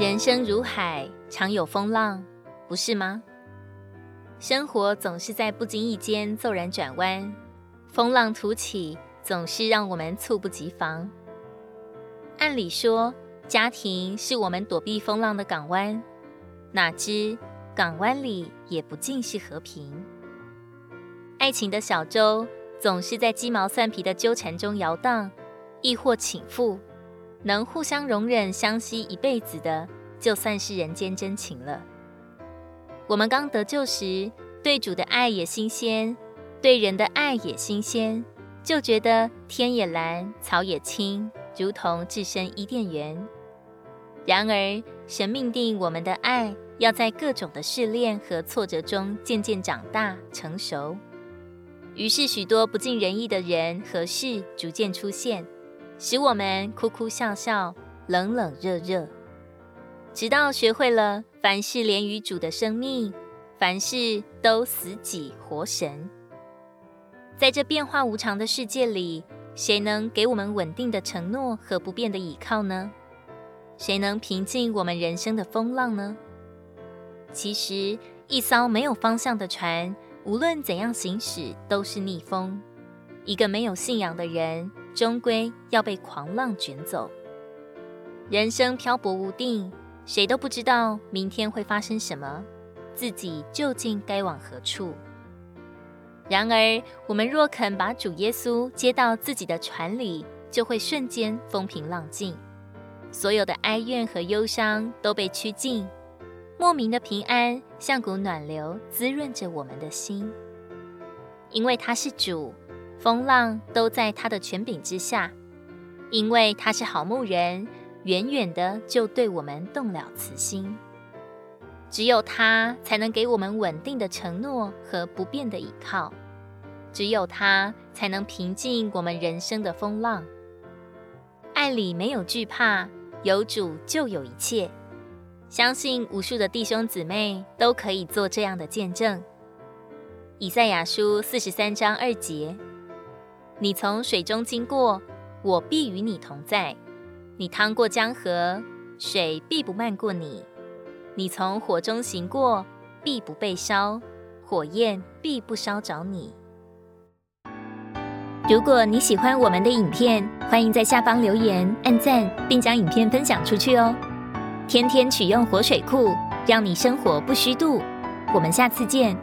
人生如海，常有风浪，不是吗？生活总是在不经意间骤然转弯，风浪突起，总是让我们猝不及防。按理说，家庭是我们躲避风浪的港湾，哪知港湾里也不尽是和平。爱情的小舟总是在鸡毛蒜皮的纠缠中摇荡，亦或倾覆。能互相容忍、相惜一辈子的，就算是人间真情了。我们刚得救时，对主的爱也新鲜，对人的爱也新鲜，就觉得天也蓝，草也青，如同置身伊甸园。然而，神命定我们的爱要在各种的试炼和挫折中渐渐长大成熟，于是许多不尽人意的人和事逐渐出现，使我们哭哭笑笑、冷冷热热，直到学会了。凡事连于主的生命，凡事都死己活神。在这变化无常的世界里，谁能给我们稳定的承诺和不变的依靠呢？谁能平静我们人生的风浪呢？其实，一艘没有方向的船，无论怎样行驶，都是逆风。一个没有信仰的人，终归要被狂浪卷走。人生漂泊无定。谁都不知道明天会发生什么，自己究竟该往何处。然而，我们若肯把主耶稣接到自己的船里，就会瞬间风平浪静，所有的哀怨和忧伤都被驱尽，莫名的平安像股暖流滋润着我们的心。因为他是主，风浪都在他的权柄之下；因为他是好牧人。远远的就对我们动了慈心，只有他才能给我们稳定的承诺和不变的依靠，只有他才能平静我们人生的风浪。爱里没有惧怕，有主就有一切。相信无数的弟兄姊妹都可以做这样的见证。以赛亚书四十三章二节：你从水中经过，我必与你同在。你趟过江河，水必不漫过你；你从火中行过，必不被烧，火焰必不烧着你。如果你喜欢我们的影片，欢迎在下方留言、按赞，并将影片分享出去哦！天天取用活水库，让你生活不虚度。我们下次见。